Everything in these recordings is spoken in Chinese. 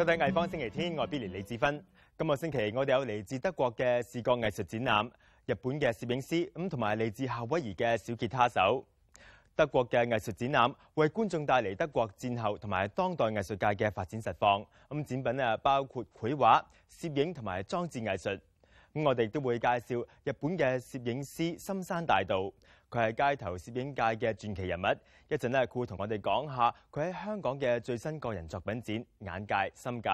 收睇艺方星期天，我系 Billy 李志芬。今个星期我哋有嚟自德国嘅视觉艺术展览，日本嘅摄影师咁同埋嚟自夏威夷嘅小吉他手。德国嘅艺术展览为观众带嚟德国战后同埋当代艺术界嘅发展实况。咁展品啊，包括绘画、摄影同埋装置艺术。咁我哋都会介绍日本嘅摄影师深山大道。佢系街头摄影界嘅传奇人物，一阵咧佢会同我哋讲下佢喺香港嘅最新个人作品展《眼界》《心界》。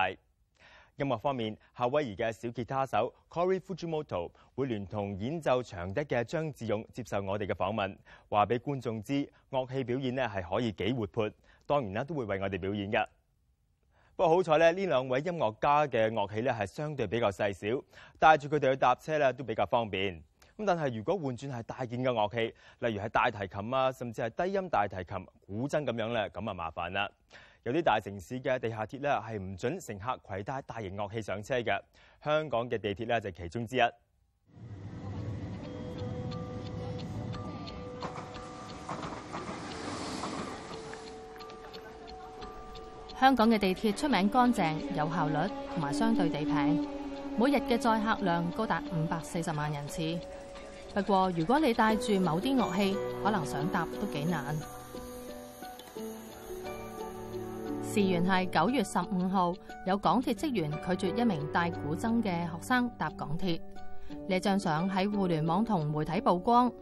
音乐方面，夏威夷嘅小吉他手 c o r e y Fujimoto 会联同演奏长笛嘅张志勇接受我哋嘅访问，话俾观众知乐器表演咧系可以几活泼，当然啦都会为我哋表演嘅。不过好彩咧，呢两位音乐家嘅乐器咧系相对比较细小，带住佢哋去搭车啦都比较方便。咁但系如果換轉係大件嘅樂器，例如係大提琴啊，甚至係低音大提琴、古箏咁樣咧，咁啊麻煩啦。有啲大城市嘅地下鐵咧係唔准乘客攜帶大型樂器上車嘅。香港嘅地鐵咧就其中之一。香港嘅地鐵出名乾淨、有效率，同埋相對地平，每日嘅載客量高達五百四十萬人次。不过，如果你带住某啲乐器，可能想搭都几难。事源系九月十五号，有港铁职员拒绝一名带古筝嘅学生搭港铁，呢张相喺互联网同媒体曝光。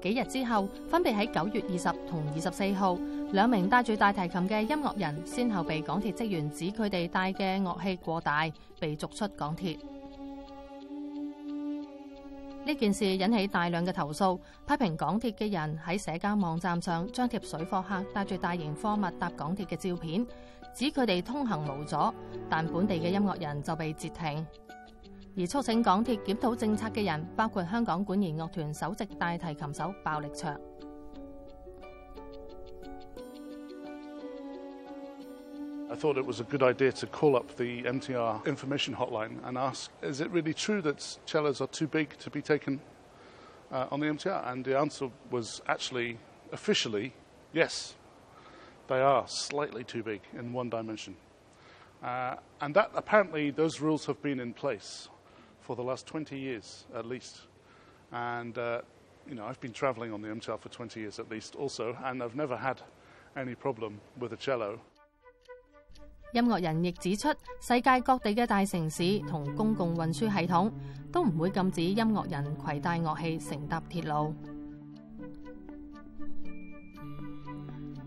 几日之后，分别喺九月二十同二十四号，两名带住大提琴嘅音乐人先后被港铁职员指佢哋带嘅乐器过大，被逐出港铁。呢件事引起大量嘅投诉，批评港铁嘅人喺社交网站上张贴水货客带住大型货物搭港铁嘅照片，指佢哋通行无阻，但本地嘅音乐人就被截停，而促请港铁检讨政策嘅人包括香港管弦乐团首席大提琴手鲍力卓。I thought it was a good idea to call up the MTR information hotline and ask, is it really true that cellos are too big to be taken uh, on the MTR? And the answer was actually, officially, yes, they are slightly too big in one dimension. Uh, and that apparently, those rules have been in place for the last 20 years at least. And, uh, you know, I've been traveling on the MTR for 20 years at least also, and I've never had any problem with a cello. 音乐人亦指出，世界各地嘅大城市同公共运输系统都唔会禁止音乐人携带乐器乘搭铁路。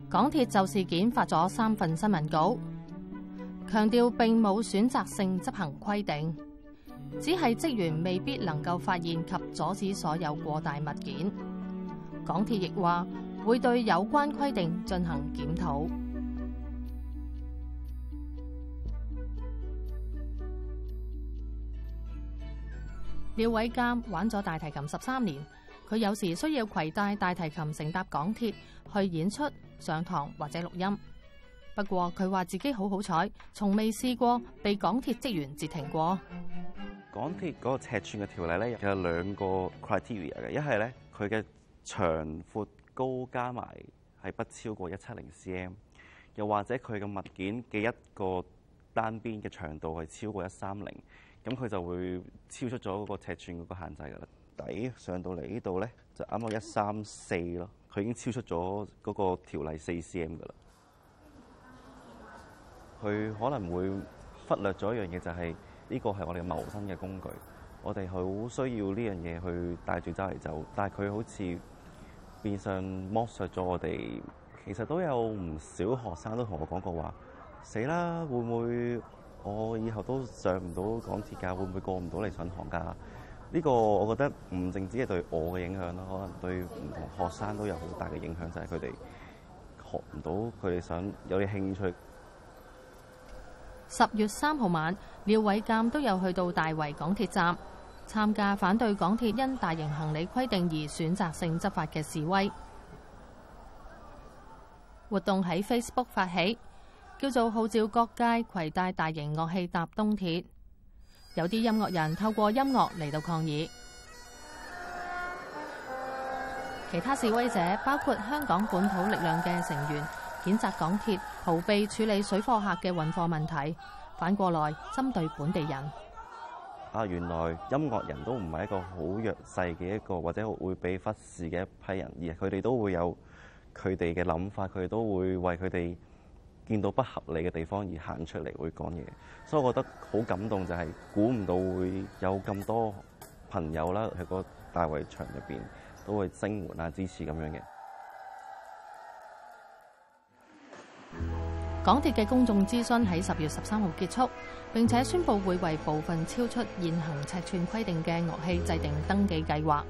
港铁就事件发咗三份新闻稿，强调并冇选择性执行规定，只系职员未必能够发现及阻止所有过大物件。港铁亦话会对有关规定进行检讨。廖伟监玩咗大提琴十三年，佢有时需要携带大提琴乘搭港铁去演出、上堂或者录音。不过佢话自己好好彩，从未试过被港铁职员截停过。港铁嗰个尺寸嘅条例咧，有两个 criteria 嘅，一系咧佢嘅长、阔、高加埋系不超过一七零 cm，又或者佢嘅物件嘅一个单边嘅长度系超过一三零。咁佢就會超出咗嗰個尺寸嗰個限制㗎啦。底上到嚟呢度咧，就啱啱一三四咯。佢已經超出咗嗰個條例四 cm 㗎啦。佢可能會忽略咗一樣嘢，就係呢個係我哋謀生嘅工具。我哋好需要呢樣嘢去帶住走嚟走。但係佢好似變相剝削咗我哋。其實都有唔少學生都同我講過話：死啦，會唔會？我以後都上唔到港鐵架，會唔會過唔到嚟上航架？呢個我覺得唔淨止係對我嘅影響咯，可能對唔同學生都有好大嘅影響，就係佢哋學唔到佢哋想有啲興趣。十月三號晚，廖偉監都有去到大圍港鐵站參加反對港鐵因大型行李規定而選擇性執法嘅示威活動，喺 Facebook 發起。叫做号召各界携带大型乐器搭东铁，有啲音乐人透过音乐嚟到抗议。其他示威者包括香港本土力量嘅成员，谴察港铁逃避处理水货客嘅运货问题，反过来针对本地人。啊，原来音乐人都唔系一个好弱势嘅一个，或者会被忽视嘅一批人，而佢哋都会有佢哋嘅谂法，佢哋都会为佢哋。見到不合理嘅地方而行出嚟會講嘢，所以我覺得好感動，就係估唔到會有咁多朋友啦喺個大圍場入邊都會聲援啊支持咁樣嘅港鐵嘅公眾諮詢喺十月十三號結束，並且宣布會為部分超出現行尺寸規定嘅樂器制定登記計劃。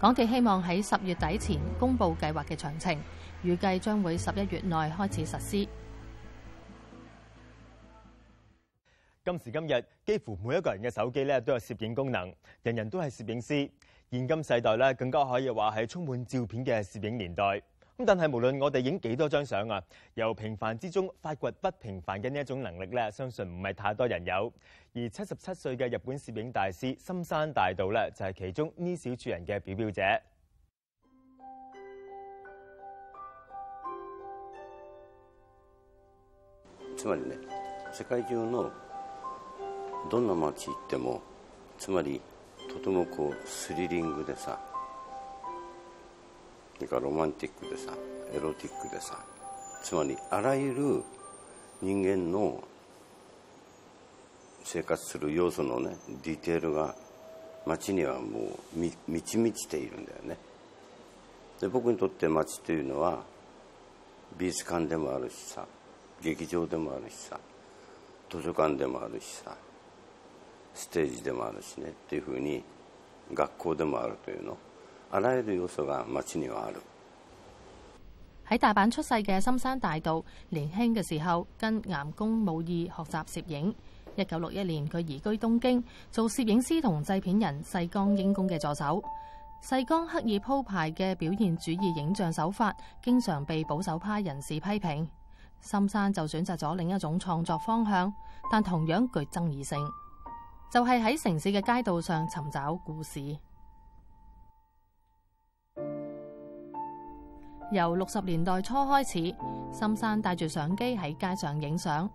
港鐵希望喺十月底前公布計劃嘅詳情，預計將會十一月內開始實施。今時今日，幾乎每一個人嘅手機咧都有攝影功能，人人都係攝影師。現今世代咧更加可以話係充滿照片嘅攝影年代。咁但係無論我哋影幾多張相啊，由平凡之中發掘不平凡嘅呢一種能力咧，相信唔係太多人有。而七十七歲嘅日本攝影大師深山大道咧，就係其中呢小主人嘅表表姐。つまりね、世界中のどんな街行ってもつまりとてもこうスリリングでさそれからロマンティックでさエロティックでさつまりあらゆる人間の生活する要素のねディテールが街にはもう満ち満ちているんだよねで僕にとって街というのは美術館でもあるしさ劇場でもあるしさ図書館でもあるしさ喺大阪出世嘅深山大道，年轻嘅时候跟岩宫武二学习摄影。一九六一年，佢移居东京，做摄影师同制片人细江英公嘅助手。细江刻意铺排嘅表现主义影像手法，经常被保守派人士批评。深山就选择咗另一种创作方向，但同样具争议性。就系喺城市嘅街道上寻找故事。由六十年代初开始，深山带住相机喺街上影相。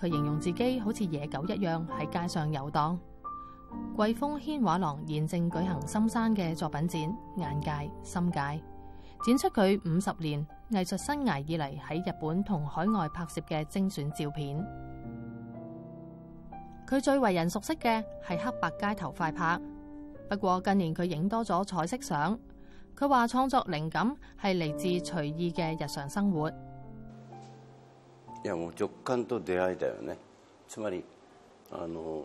佢形容自己好似野狗一样喺街上游荡。桂风轩画廊现正举行深山嘅作品展《眼界心界》，展出佢五十年艺术生涯以嚟喺日本同海外拍摄嘅精选照片。佢最為人熟悉嘅係黑白街頭快拍，不過近年佢影多咗彩色相。佢話創作靈感係嚟自隨意嘅日常生活。いやもう直感と出会いだよね。つまりあの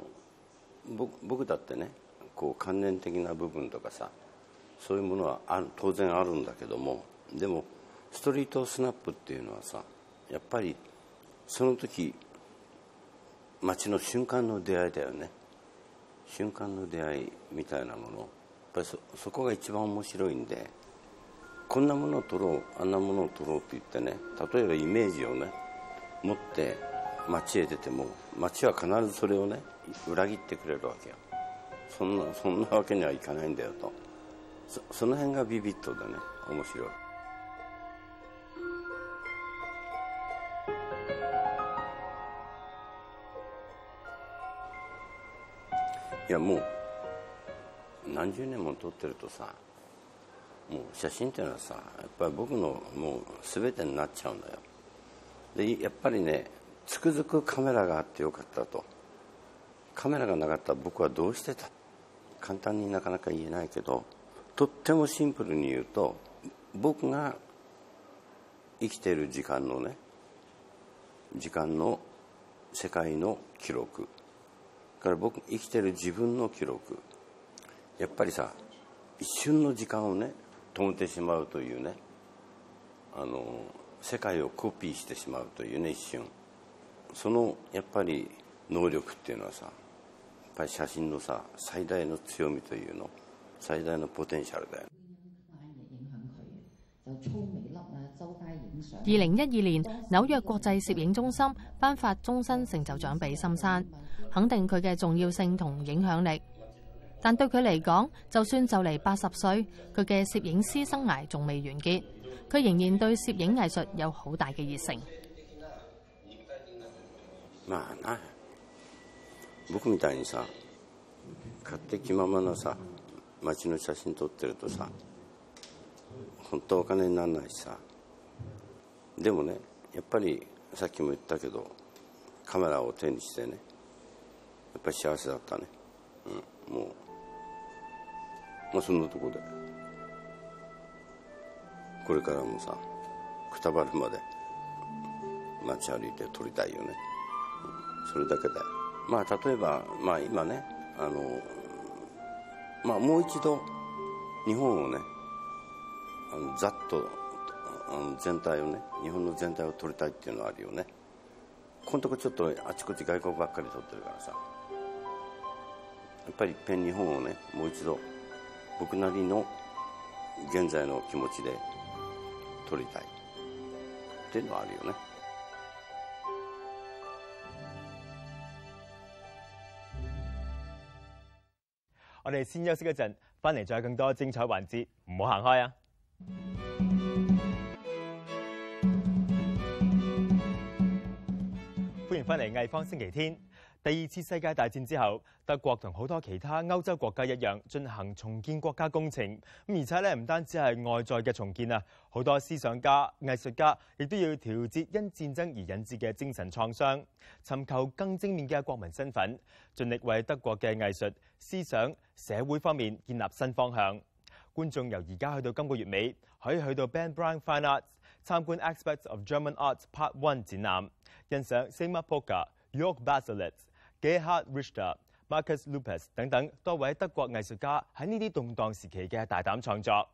僕僕だってねこう感念的な部分とかさそういうものはあ当然あるんだけどもでもストリートスナップっていうのはさやっぱりその時。街の瞬間の出会いだよね瞬間の出会いみたいなものやっぱりそこが一番面白いんでこんなものを撮ろうあんなものを撮ろうって言ってね例えばイメージをね持って街へ出ても街は必ずそれをね裏切ってくれるわけよそんなそんなわけにはいかないんだよとその辺がビビッドでね面白いいやもう何十年も撮ってるとさもう写真っていうのはさやっぱり僕のもう全てになっちゃうんだよでやっぱりねつくづくカメラがあってよかったとカメラがなかったら僕はどうしてた簡単になかなか言えないけどとってもシンプルに言うと僕が生きてる時間のね時間の世界の記録から僕生きてる自分の記録やっぱりさ一瞬の時間をね止めてしまうというねあの世界をコピーしてしまうというね一瞬そのやっぱり能力っていうのはさやっぱり写真のさ最大の強みというの最大のポテンシャルだよ二零一二年紐約国際攝影中心颁发中身成就獎俾深山。肯定佢嘅重要性同影響力，但對佢嚟講，就算就嚟八十歲，佢嘅攝影師生涯仲未完結。佢仍然對攝影藝術有好大嘅熱誠。やっぱり幸せだったね、うん、もうまあそんなとこでこれからもさくたばるまで街歩いて撮りたいよね、うん、それだけでまあ例えばまあ今ねあのまあもう一度日本をねあのざっとあの全体をね日本の全体を撮りたいっていうのはあるよねこのとこちょっとあちこち外国ばっかり撮ってるからさやっぱり一遍日本をねもう一度僕なりの現在の気持ちで撮りたいっていうのはあるよね我哋先休息一陣，翻嚟再更多精彩環節，唔好行開啊！歡迎翻嚟《藝方星期天》。第二次世界大戰之後，德國同好多其他歐洲國家一樣進行重建國家工程，咁而且咧唔單止係外在嘅重建啊，好多思想家、藝術家亦都要調節因戰爭而引致嘅精神創傷，尋求更正面嘅國民身份，盡力為德國嘅藝術、思想、社會方面建立新方向。觀眾由而家去到今個月尾，可以去到 Ben b r a n Fine Arts 参觀《Aspects of German Arts Part One》展覽，欣赏 Simma Poka、York b a s i l i t t Gehard Richter、Marcus Lupus 等等多位德国艺术家喺呢啲动荡时期嘅大胆创作。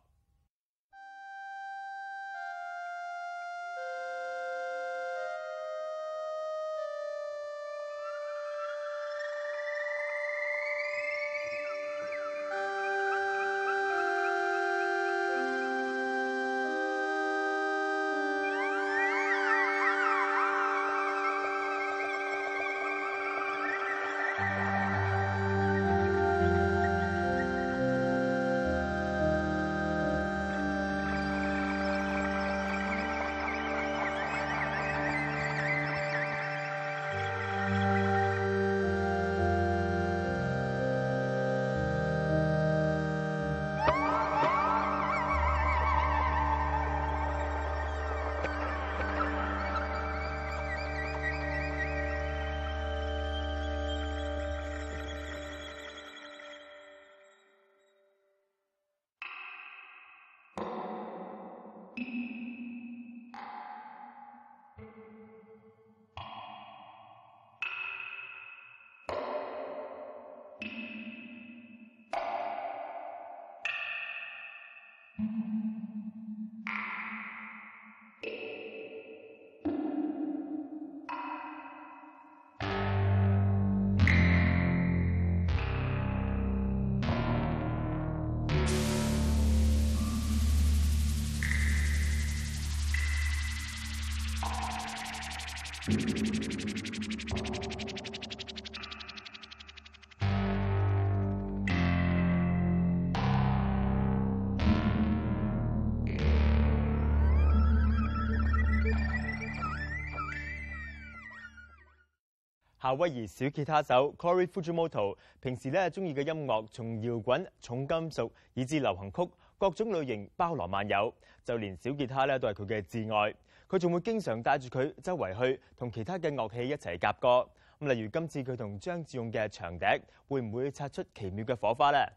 夏威夷小吉他手 Corey Fujimoto，平时咧中意嘅音乐从摇滚、重金属以至流行曲，各种类型包罗万有，就连小吉他咧都系佢嘅挚爱。佢仲会经常带住佢周围去，同其他嘅乐器一齐夹歌。咁例如今次佢同张志勇嘅长笛，会唔会擦出奇妙嘅火花咧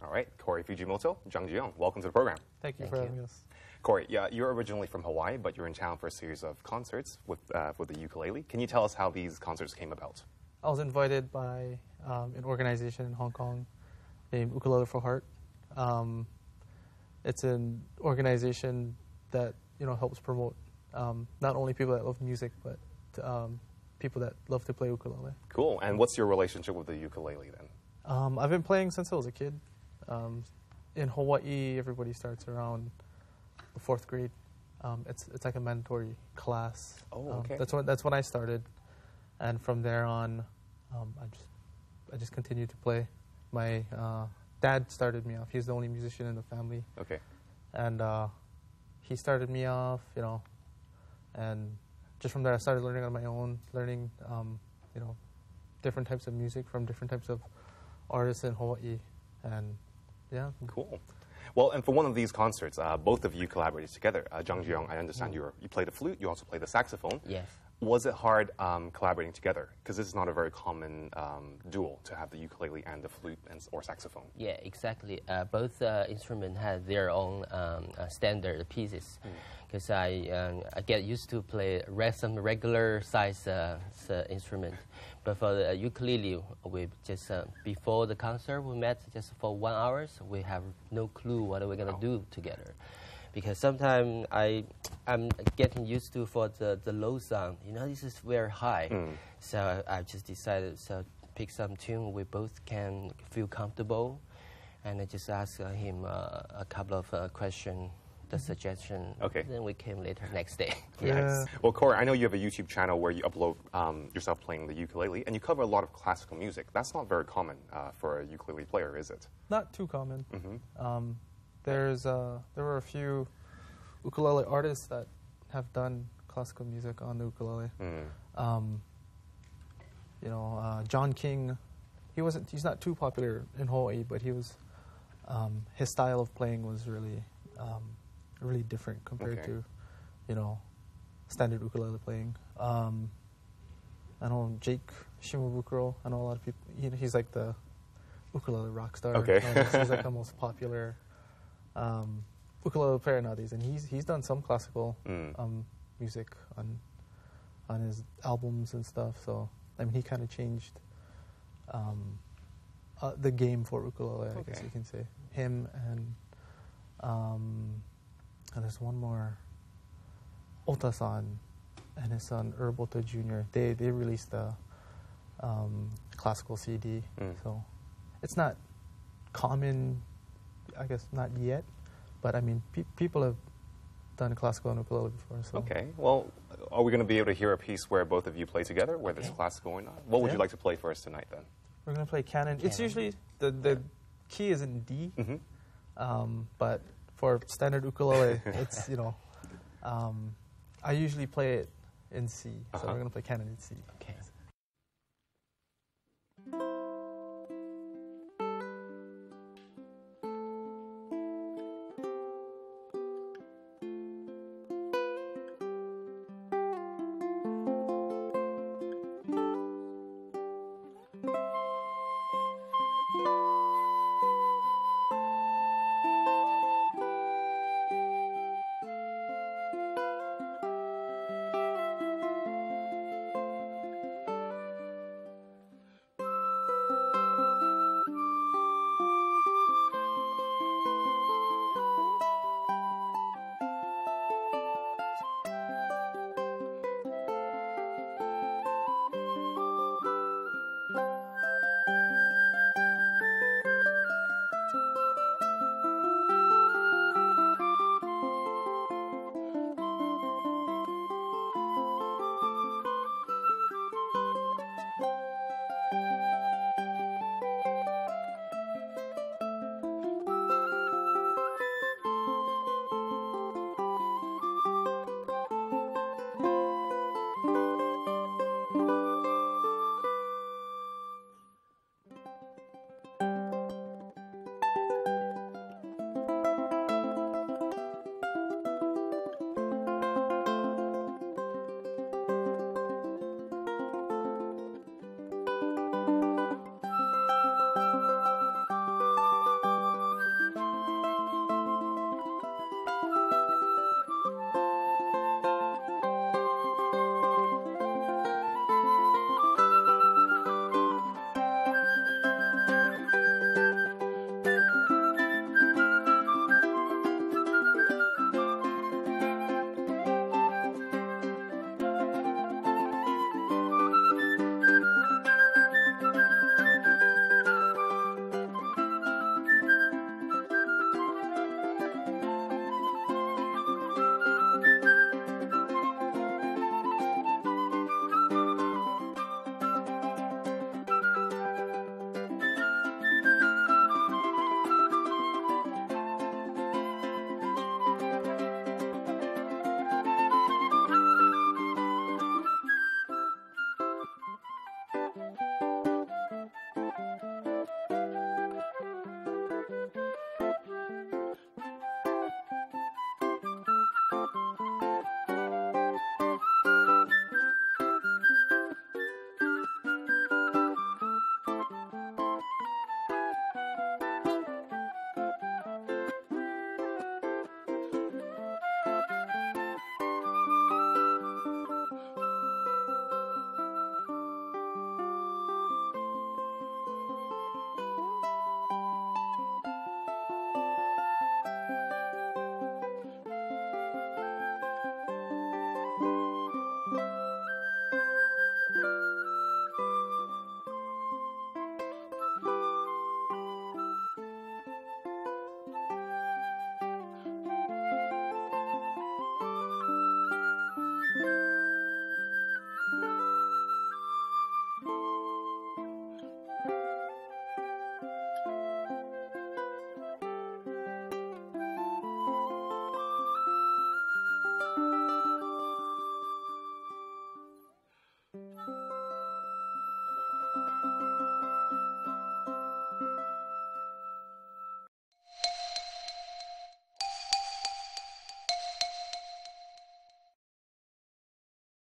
？All right, Corey Fujimoto, Zhang h i y o n g welcome to the program. Thank you for having us. Corey, yeah, you're originally from Hawaii, but you're in town for a series of concerts with, uh, with the ukulele. Can you tell us how these concerts came about? I was invited by um, an organization in Hong Kong named Ukulele for Heart. Um, it's an organization that you know helps promote um, not only people that love music, but um, people that love to play ukulele. Cool. And what's your relationship with the ukulele then? Um, I've been playing since I was a kid. Um, in Hawaii, everybody starts around the fourth grade. Um, it's it's like a mandatory class. Oh, um, okay. Um, that's when that's when I started, and from there on, um, I just I just continued to play. My uh, dad started me off. He's the only musician in the family. Okay. And uh, he started me off, you know, and just from there I started learning on my own, learning, um, you know, different types of music from different types of artists in Hawaii, and yeah. Cool. Well, and for one of these concerts, uh, both of you collaborated together. Uh, Zhang Zhiyong, I understand mm. you you played the flute, you also played the saxophone. Yes was it hard um, collaborating together? Because this is not a very common um, duel to have the ukulele and the flute and, or saxophone. Yeah, exactly. Uh, both uh, instruments had their own um, uh, standard pieces. Because hmm. mm. I, um, I get used to play some regular size uh, uh, instrument, but for the ukulele, we just uh, before the concert we met just for one hours. We have no clue what we're gonna oh. do together because sometimes I I'm getting used to for the, the low sound. You know, this is very high, mm. so I, just decided so pick some tune we both can feel comfortable, and I just asked uh, him uh, a couple of uh, questions the mm-hmm. suggestion. Okay. Then we came later next day. yes. Yeah. Well, Corey, I know you have a YouTube channel where you upload um, yourself playing the ukulele, and you cover a lot of classical music. That's not very common uh, for a ukulele player, is it? Not too common. Mm -hmm. um, there's uh, there were a few ukulele artists that have done classical music on the ukulele. Mm. Um, you know, uh, John King, he wasn't he's not too popular in Hawaii, but he was um, his style of playing was really um, really different compared okay. to you know standard ukulele playing. Um, I know Jake Shimabukuro. I know a lot of people. He, he's like the ukulele rock star. Okay, he's like the most popular um, ukulele player nowadays, and he's he's done some classical mm. um, music on on his albums and stuff. So I mean, he kind of changed um, uh, the game for ukulele, okay. I guess you can say. Him and um, and there's one more San, and his son Erboto Jr. They they released a um, classical CD, mm. so it's not common I guess not yet, but I mean, pe- people have done classical and ukulele before. So. Okay. Well, are we going to be able to hear a piece where both of you play together, whether okay. it's classical or not? What would you like to play for us tonight then? We're going to play canon. canon. It's usually the, the key is in D, mm-hmm. um, but for standard ukulele, it's, you know, um, I usually play it in C. So uh-huh. we're going to play canon in C. Okay.